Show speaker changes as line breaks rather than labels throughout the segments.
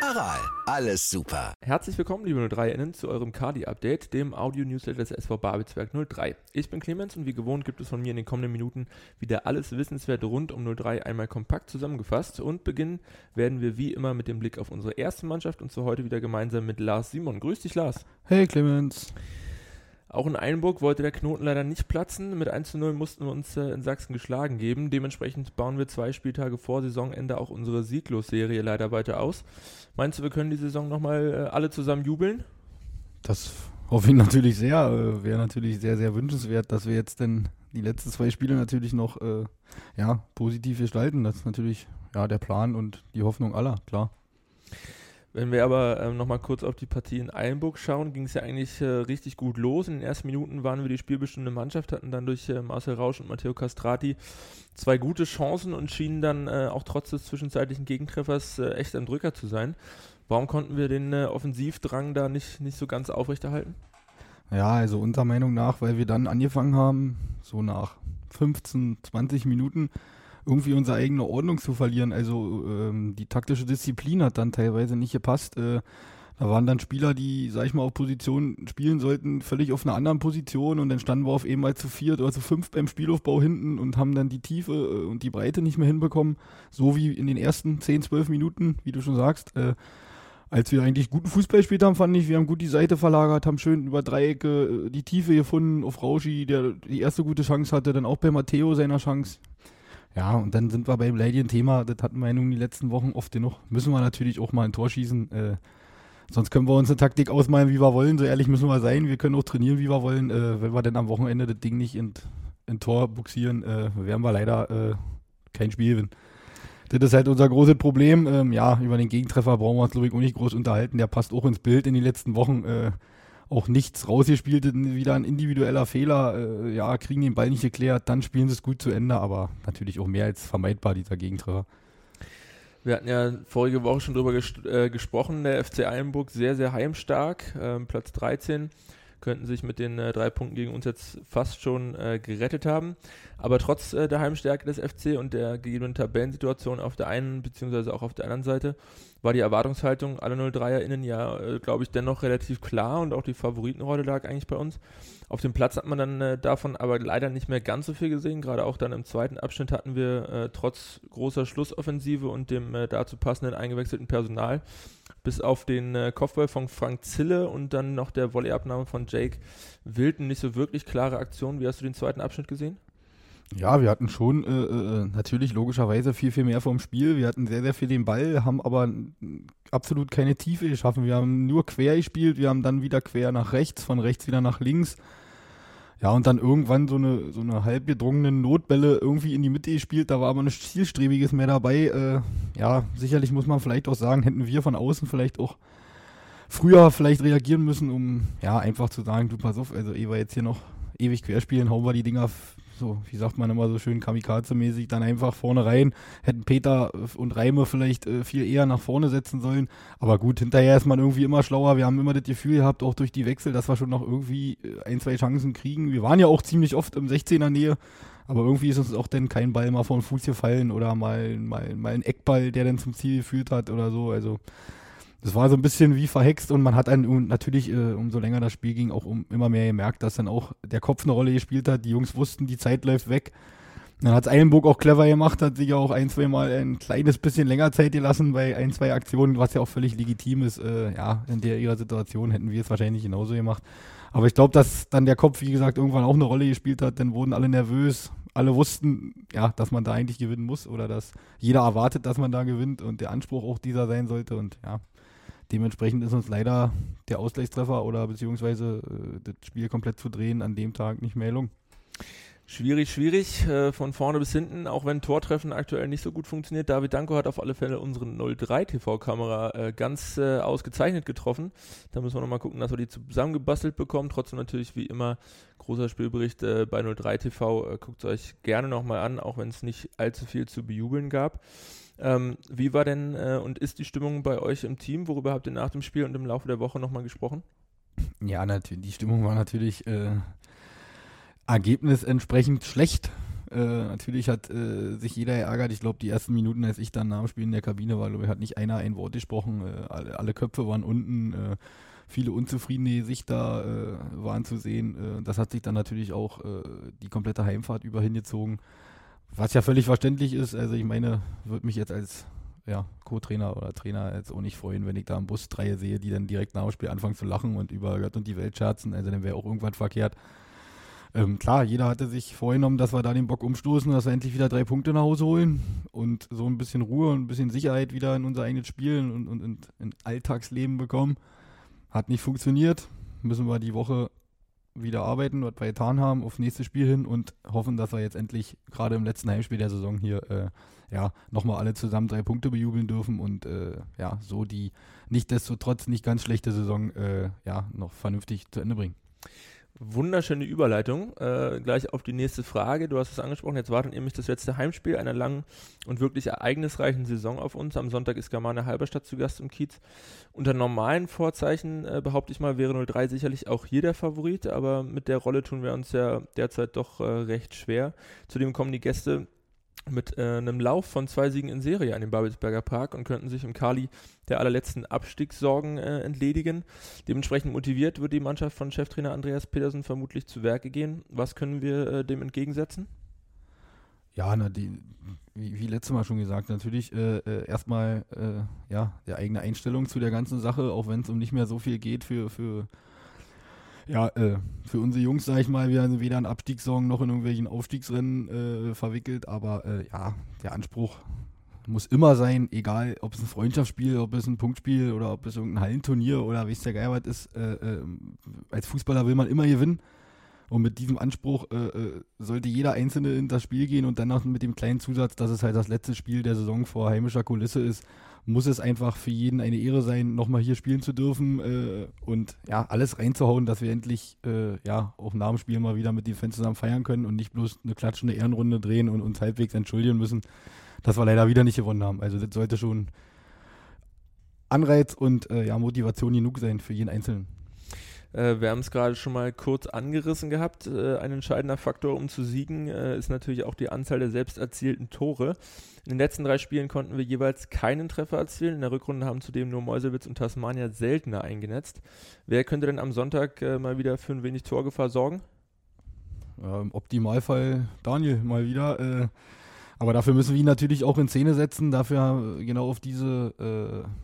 Aral, alles super.
Herzlich willkommen, liebe 03-Innen, zu eurem Kadi-Update, dem Audio-Newsletter des SV Babelsberg 03. Ich bin Clemens und wie gewohnt gibt es von mir in den kommenden Minuten wieder alles Wissenswerte rund um 03 einmal kompakt zusammengefasst. Und beginnen werden wir wie immer mit dem Blick auf unsere erste Mannschaft und so heute wieder gemeinsam mit Lars Simon. Grüß dich, Lars.
Hey, Clemens.
Auch in Einburg wollte der Knoten leider nicht platzen. Mit 1 zu 0 mussten wir uns äh, in Sachsen geschlagen geben. Dementsprechend bauen wir zwei Spieltage vor Saisonende auch unsere Sieglos-Serie leider weiter aus. Meinst du, wir können die Saison nochmal äh, alle zusammen jubeln?
Das hoffe ich natürlich sehr. Äh, Wäre natürlich sehr, sehr wünschenswert, dass wir jetzt denn die letzten zwei Spiele natürlich noch ja, positiv gestalten. Das ist natürlich ja, der Plan und die Hoffnung aller, klar.
Wenn wir aber ähm, nochmal kurz auf die Partie in Eilenburg schauen, ging es ja eigentlich äh, richtig gut los. In den ersten Minuten waren wir die spielbestimmende Mannschaft, hatten dann durch äh, Marcel Rausch und Matteo Castrati zwei gute Chancen und schienen dann äh, auch trotz des zwischenzeitlichen Gegentreffers äh, echt am Drücker zu sein. Warum konnten wir den äh, Offensivdrang da nicht, nicht so ganz aufrechterhalten?
Ja, also unserer Meinung nach, weil wir dann angefangen haben, so nach 15, 20 Minuten, irgendwie unsere eigene Ordnung zu verlieren. Also ähm, die taktische Disziplin hat dann teilweise nicht gepasst. Äh, da waren dann Spieler, die, sag ich mal, auf Position spielen sollten, völlig auf einer anderen Position und dann standen wir auf einmal zu viert oder zu fünf beim Spielaufbau hinten und haben dann die Tiefe äh, und die Breite nicht mehr hinbekommen. So wie in den ersten 10, 12 Minuten, wie du schon sagst. Äh, als wir eigentlich guten Fußball gespielt haben, fand ich, wir haben gut die Seite verlagert, haben schön über Dreiecke äh, die Tiefe gefunden auf Rauschi, der die erste gute Chance hatte, dann auch bei Matteo seiner Chance. Ja, und dann sind wir beim Lady-Thema, das hatten wir ja nun die letzten Wochen oft genug. Müssen wir natürlich auch mal ein Tor schießen. Äh, sonst können wir uns eine Taktik ausmalen, wie wir wollen. So ehrlich müssen wir sein. Wir können auch trainieren, wie wir wollen. Äh, wenn wir dann am Wochenende das Ding nicht in, in Tor buxieren, äh, werden wir leider äh, kein Spiel gewinnen. Das ist halt unser großes Problem. Ähm, ja, über den Gegentreffer brauchen wir uns, glaube ich, auch nicht groß unterhalten. Der passt auch ins Bild in den letzten Wochen. Auch nichts rausgespielt, wieder ein individueller Fehler, äh, ja, kriegen den Ball nicht geklärt, dann spielen sie es gut zu Ende, aber natürlich auch mehr als vermeidbar, dieser Gegentreffer.
Wir hatten ja vorige Woche schon drüber ges äh, gesprochen, der FC Eilenburg sehr, sehr heimstark, äh, Platz 13 könnten sich mit den äh, drei Punkten gegen uns jetzt fast schon äh, gerettet haben. Aber trotz äh, der Heimstärke des FC und der gegebenen Tabellensituation auf der einen bzw. auch auf der anderen Seite war die Erwartungshaltung aller 03erInnen ja, äh, glaube ich, dennoch relativ klar und auch die Favoritenrolle lag eigentlich bei uns. Auf dem Platz hat man dann äh, davon aber leider nicht mehr ganz so viel gesehen. Gerade auch dann im zweiten Abschnitt hatten wir äh, trotz großer Schlussoffensive und dem dazu passenden eingewechselten Personal bis auf den äh, Kopfball von Frank Zille und dann noch der Volleyabnahme von Jake Wilton nicht so wirklich klare Aktion. Wie hast du den zweiten Abschnitt gesehen?
Ja, wir hatten schon äh, äh, natürlich logischerweise viel, viel mehr vom Spiel. Wir hatten sehr, sehr viel den Ball, haben aber absolut keine Tiefe geschaffen. Wir haben nur quer gespielt, wir haben dann wieder quer nach rechts, von rechts wieder nach links. Ja, und dann irgendwann so eine, so eine halb gedrungene Notbälle irgendwie in die Mitte gespielt, da war aber nichts Zielstrebiges mehr dabei. Äh, ja, sicherlich muss man vielleicht auch sagen, hätten wir von außen vielleicht auch früher vielleicht reagieren müssen, um ja einfach zu sagen, du pass auf, also ehe wir jetzt hier noch ewig querspielen, hauen wir die Dinger so, wie sagt man immer so schön, Kamikaze-mäßig, dann einfach vorne rein. Hätten Peter und Reime vielleicht äh, viel eher nach vorne setzen sollen. Aber gut, hinterher ist man irgendwie immer schlauer. Wir haben immer das Gefühl gehabt, auch durch die Wechsel, dass wir schon noch irgendwie äh, ein, zwei Chancen kriegen. Wir waren ja auch ziemlich oft im 16er Nähe. Aber irgendwie ist uns auch dann kein Ball mal vor den Fuß gefallen oder mal, mal, mal ein Eckball, der dann zum Ziel geführt hat oder so. Also das war so ein bisschen wie verhext und man hat dann natürlich, äh, umso länger das Spiel ging, auch um, immer mehr gemerkt, dass dann auch der Kopf eine Rolle gespielt hat. Die Jungs wussten, die Zeit läuft weg. Dann hat es Eilenburg auch clever gemacht, hat sich ja auch ein, zwei Mal ein kleines bisschen länger Zeit gelassen bei ein, zwei Aktionen, was ja auch völlig legitim ist. Äh, ja, in der ihrer Situation hätten wir es wahrscheinlich genauso gemacht. Aber ich glaube, dass dann der Kopf, wie gesagt, irgendwann auch eine Rolle gespielt hat. Dann wurden alle nervös. Alle wussten, ja, dass man da eigentlich gewinnen muss oder dass jeder erwartet, dass man da gewinnt und der Anspruch auch dieser sein sollte. Und ja, Dementsprechend ist uns leider der Ausgleichstreffer oder beziehungsweise äh, das Spiel komplett zu drehen an dem Tag nicht mehr gelungen.
Schwierig, schwierig, äh, von vorne bis hinten, auch wenn Tortreffen aktuell nicht so gut funktioniert. David Danko hat auf alle Fälle unsere 03 TV-Kamera äh, ganz äh, ausgezeichnet getroffen. Da müssen wir nochmal gucken, dass wir die zusammengebastelt bekommen. Trotzdem natürlich wie immer großer Spielbericht äh, bei 03 TV. Äh, Guckt es euch gerne nochmal an, auch wenn es nicht allzu viel zu bejubeln gab. Ähm, wie war denn äh, und ist die Stimmung bei euch im Team? Worüber habt ihr nach dem Spiel und im Laufe der Woche nochmal gesprochen?
Ja, natürlich. Die Stimmung war natürlich Ergebnis entsprechend schlecht. Äh, natürlich hat äh, sich jeder ärgert. Ich glaube, die ersten Minuten, als ich dann nach dem Spiel in der Kabine war, glaube hat nicht einer ein Wort gesprochen. Äh, alle, alle, Köpfe waren unten. Äh, viele unzufriedene Gesichter äh, waren zu sehen. Äh, das hat sich dann natürlich auch die komplette Heimfahrt über hingezogen. Was ja völlig verständlich ist. Also ich meine, würde mich jetzt als ja, Co-Trainer oder Trainer jetzt auch nicht freuen, wenn ich da im Bus drei sehe, die dann direkt nach dem Spiel anfangen zu lachen und über Gott und die Welt scherzen. Also dann wäre auch irgendwas verkehrt. Ähm, klar, jeder hatte sich vorgenommen, dass wir da den Bock umstoßen, dass wir endlich wieder drei Punkte nach Hause holen und so ein bisschen Ruhe und ein bisschen Sicherheit wieder in unser eigenes Spiel und, und, und in Alltagsleben bekommen. Hat nicht funktioniert. Müssen wir die Woche wieder arbeiten, was wir getan haben, aufs nächste Spiel hin und hoffen, dass wir jetzt endlich gerade im letzten Heimspiel der Saison hier äh, ja, nochmal alle zusammen drei Punkte bejubeln dürfen und äh, ja, so die nichtdestotrotz nicht ganz schlechte Saison äh, ja, noch vernünftig zu Ende bringen.
Wunderschöne Überleitung. Äh, gleich auf die nächste Frage. Du hast es angesprochen, jetzt wartet nämlich das letzte Heimspiel einer langen und wirklich ereignisreichen Saison auf uns. Am Sonntag ist Germania Halberstadt zu Gast im Kiez. Unter normalen Vorzeichen, äh, behaupte ich mal, wäre 03 sicherlich auch hier der Favorit, aber mit der Rolle tun wir uns ja derzeit doch äh, recht schwer. Zudem kommen die Gäste mit äh, einem Lauf von zwei Siegen in Serie an den Babelsberger Park und könnten sich im Kali der allerletzten Abstiegssorgen äh, entledigen. Dementsprechend motiviert wird die Mannschaft von Cheftrainer Andreas Petersen vermutlich zu Werke gehen. Was können wir äh, dem entgegensetzen?
Ja, na, die, wie, wie letztes Mal schon gesagt, natürlich äh, äh, erstmal äh, ja, der eigene Einstellung zu der ganzen Sache, auch wenn es um nicht mehr so viel geht für, für ja, äh, für unsere Jungs, sag ich mal, wir sind weder in Abstiegssong noch in irgendwelchen Aufstiegsrennen äh, verwickelt, aber äh, ja, der Anspruch muss immer sein, egal ob es ein Freundschaftsspiel, ob es ein Punktspiel oder ob es irgendein Hallenturnier oder wie es der Geil was ist. Äh, äh, als Fußballer will man immer gewinnen. Und mit diesem Anspruch äh, sollte jeder Einzelne in das Spiel gehen und dann noch mit dem kleinen Zusatz, dass es halt das letzte Spiel der Saison vor heimischer Kulisse ist, muss es einfach für jeden eine Ehre sein, nochmal hier spielen zu dürfen äh, und ja, alles reinzuhauen, dass wir endlich äh, ja auch nach dem Spiel mal wieder mit den Fans zusammen feiern können und nicht bloß eine klatschende Ehrenrunde drehen und uns halbwegs entschuldigen müssen, dass wir leider wieder nicht gewonnen haben. Also das sollte schon Anreiz und äh, ja, Motivation genug sein für jeden Einzelnen.
Äh, wir haben es gerade schon mal kurz angerissen gehabt. Äh, ein entscheidender Faktor, um zu siegen, äh, ist natürlich auch die Anzahl der selbst erzielten Tore. In den letzten drei Spielen konnten wir jeweils keinen Treffer erzielen. In der Rückrunde haben zudem nur Meuselwitz und Tasmania seltener eingenetzt. Wer könnte denn am Sonntag äh, mal wieder für ein wenig Torgefahr sorgen?
Im Optimalfall Daniel mal wieder. Aber dafür müssen wir ihn natürlich auch in Szene setzen. Dafür äh, genau auf diese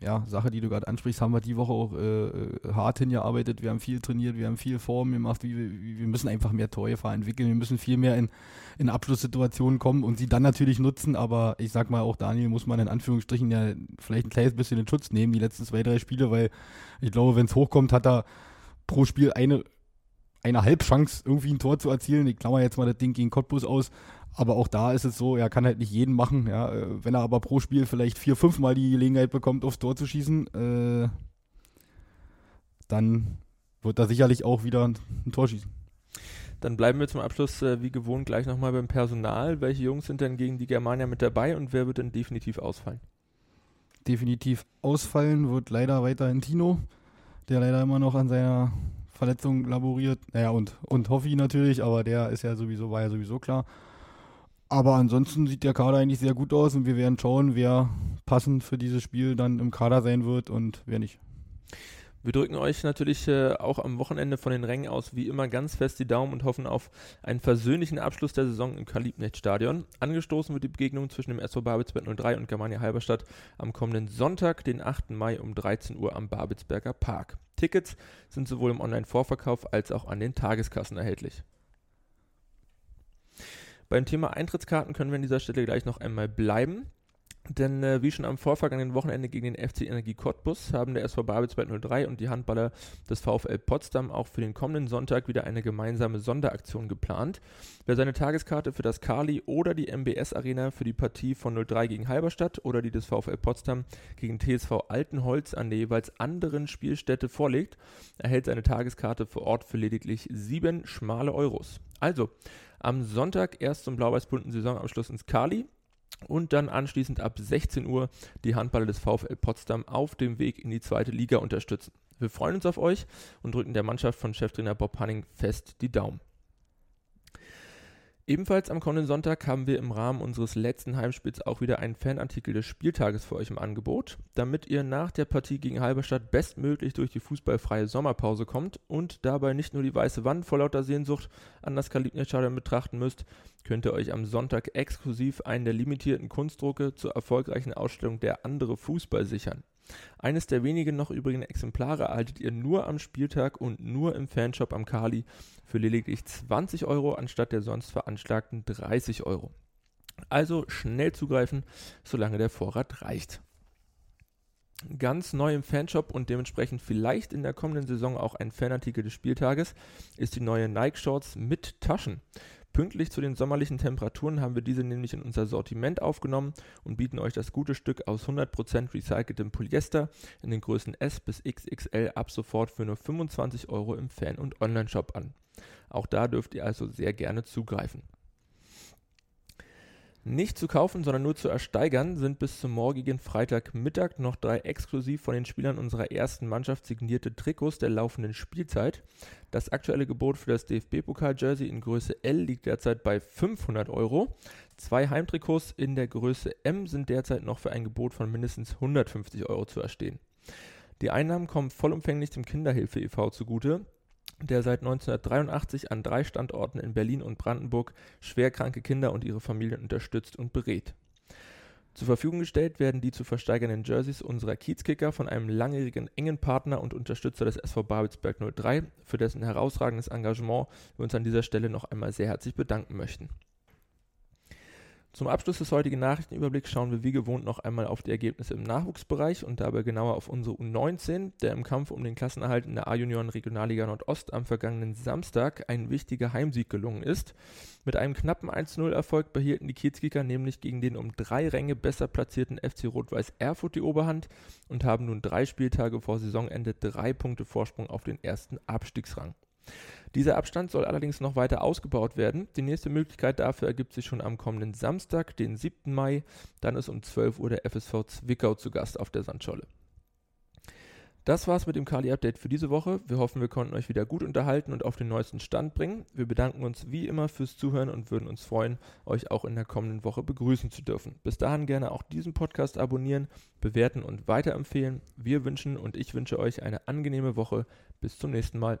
äh, ja, Sache, die du gerade ansprichst, haben wir die Woche auch äh, hart hingearbeitet. Wir haben viel trainiert, wir haben viel Form gemacht. Wir, wir müssen einfach mehr Torgefahr entwickeln. Wir müssen viel mehr in, in Abschlusssituationen kommen und sie dann natürlich nutzen. Aber ich sag mal, auch Daniel muss man in Anführungsstrichen ja vielleicht ein kleines bisschen in Schutz nehmen, die letzten zwei, drei Spiele, weil ich glaube, wenn es hochkommt, hat er pro Spiel eine eine Halbchance, irgendwie ein Tor zu erzielen. Ich klammer jetzt mal das Ding gegen Cottbus aus. Aber auch da ist es so, er kann halt nicht jeden machen. Ja. Äh, wenn er aber pro Spiel vielleicht vier, fünf Mal die Gelegenheit bekommt, aufs Tor zu schießen, äh, dann wird er sicherlich auch wieder ein, ein Tor schießen.
Dann bleiben wir zum Abschluss äh, wie gewohnt gleich nochmal beim Personal. Welche Jungs sind denn gegen die Germania mit dabei und wer wird denn definitiv ausfallen?
Definitiv ausfallen wird leider weiterhin Tino, der leider immer noch an seiner Verletzung laboriert. Naja, und, und Hoffi natürlich, aber der ist ja sowieso, war ja sowieso klar. Aber ansonsten sieht der Kader eigentlich sehr gut aus und wir werden schauen, wer passend für dieses Spiel dann im Kader sein wird und wer nicht.
Wir drücken euch natürlich äh, auch am Wochenende von den Rängen aus wie immer ganz fest die Daumen und hoffen auf einen versöhnlichen Abschluss der Saison im Kalibnet-Stadion. Angestoßen wird die Begegnung zwischen dem SV Babelsberg 03 und Germania Halberstadt am kommenden Sonntag, den 8. Mai um 13 Uhr am Babelsberger Park. Tickets sind sowohl im Online-Vorverkauf als auch an den Tageskassen erhältlich. Beim Thema Eintrittskarten können wir an dieser Stelle gleich noch einmal bleiben. Denn äh, wie schon am vorvergangenen Wochenende gegen den FC Energie Cottbus haben der SV Babelsberg 03 und die Handballer des VfL Potsdam auch für den kommenden Sonntag wieder eine gemeinsame Sonderaktion geplant. Wer seine Tageskarte für das Kali oder die MBS Arena für die Partie von 03 gegen Halberstadt oder die des VfL Potsdam gegen TSV Altenholz an der jeweils anderen Spielstätte vorlegt, erhält seine Tageskarte vor Ort für lediglich sieben schmale Euros. Also, am Sonntag erst zum blau-weiß-bunten Saisonabschluss ins Kali und dann anschließend ab 16 Uhr die Handballer des VfL Potsdam auf dem Weg in die zweite Liga unterstützen. Wir freuen uns auf euch und drücken der Mannschaft von Cheftrainer Bob Hanning fest die Daumen. Ebenfalls am kommenden Sonntag haben wir im Rahmen unseres letzten Heimspiels auch wieder einen Fanartikel des Spieltages für euch im Angebot, damit ihr nach der Partie gegen Halberstadt bestmöglich durch die fußballfreie Sommerpause kommt und dabei nicht nur die weiße Wand vor lauter Sehnsucht an das Kalibnerstadion betrachten müsst, könnt ihr euch am Sonntag exklusiv einen der limitierten Kunstdrucke zur erfolgreichen Ausstellung der andere Fußball sichern. Eines der wenigen noch übrigen Exemplare erhaltet ihr nur am Spieltag und nur im Fanshop am Kali für lediglich 20 Euro anstatt der sonst veranschlagten 30 Euro. Also schnell zugreifen, solange der Vorrat reicht. Ganz neu im Fanshop und dementsprechend vielleicht in der kommenden Saison auch ein Fanartikel des Spieltages ist die neue Nike Shorts mit Taschen. Pünktlich zu den sommerlichen Temperaturen haben wir diese nämlich in unser Sortiment aufgenommen und bieten euch das gute Stück aus 100% recyceltem Polyester in den Größen S bis XXL ab sofort für nur 25 Euro im Fan- und Online-Shop an. Auch da dürft ihr also sehr gerne zugreifen. Nicht zu kaufen, sondern nur zu ersteigern sind bis zum morgigen Freitagmittag noch drei exklusiv von den Spielern unserer ersten Mannschaft signierte Trikots der laufenden Spielzeit. Das aktuelle Gebot für das DFB-Pokal-Jersey in Größe L liegt derzeit bei 500 Euro. Zwei Heimtrikots in der Größe M sind derzeit noch für ein Gebot von mindestens 150 Euro zu erstehen. Die Einnahmen kommen vollumfänglich dem Kinderhilfe e.V. zugute der seit 1983 an drei Standorten in Berlin und Brandenburg schwerkranke Kinder und ihre Familien unterstützt und berät. Zur Verfügung gestellt werden die zu versteigernden Jerseys unserer Kiezkicker von einem langjährigen engen Partner und Unterstützer des SV Babelsberg 03, für dessen herausragendes Engagement wir uns an dieser Stelle noch einmal sehr herzlich bedanken möchten. Zum Abschluss des heutigen Nachrichtenüberblicks schauen wir wie gewohnt noch einmal auf die Ergebnisse im Nachwuchsbereich und dabei genauer auf unsere U19, der im Kampf um den Klassenerhalt in der A-Junioren Regionalliga Nordost am vergangenen Samstag ein wichtiger Heimsieg gelungen ist. Mit einem knappen 1-0-Erfolg behielten die Kiezkicker nämlich gegen den um drei Ränge besser platzierten FC Rot-Weiß Erfurt die Oberhand und haben nun drei Spieltage vor Saisonende drei Punkte Vorsprung auf den ersten Abstiegsrang. Dieser Abstand soll allerdings noch weiter ausgebaut werden. Die nächste Möglichkeit dafür ergibt sich schon am kommenden Samstag, den 7. Mai. Dann ist um 12 Uhr der FSV Zwickau zu Gast auf der Sandscholle. Das war's mit dem Kali-Update für diese Woche. Wir hoffen, wir konnten euch wieder gut unterhalten und auf den neuesten Stand bringen. Wir bedanken uns wie immer fürs Zuhören und würden uns freuen, euch auch in der kommenden Woche begrüßen zu dürfen. Bis dahin gerne auch diesen Podcast abonnieren, bewerten und weiterempfehlen. Wir wünschen und ich wünsche euch eine angenehme Woche. Bis zum nächsten Mal.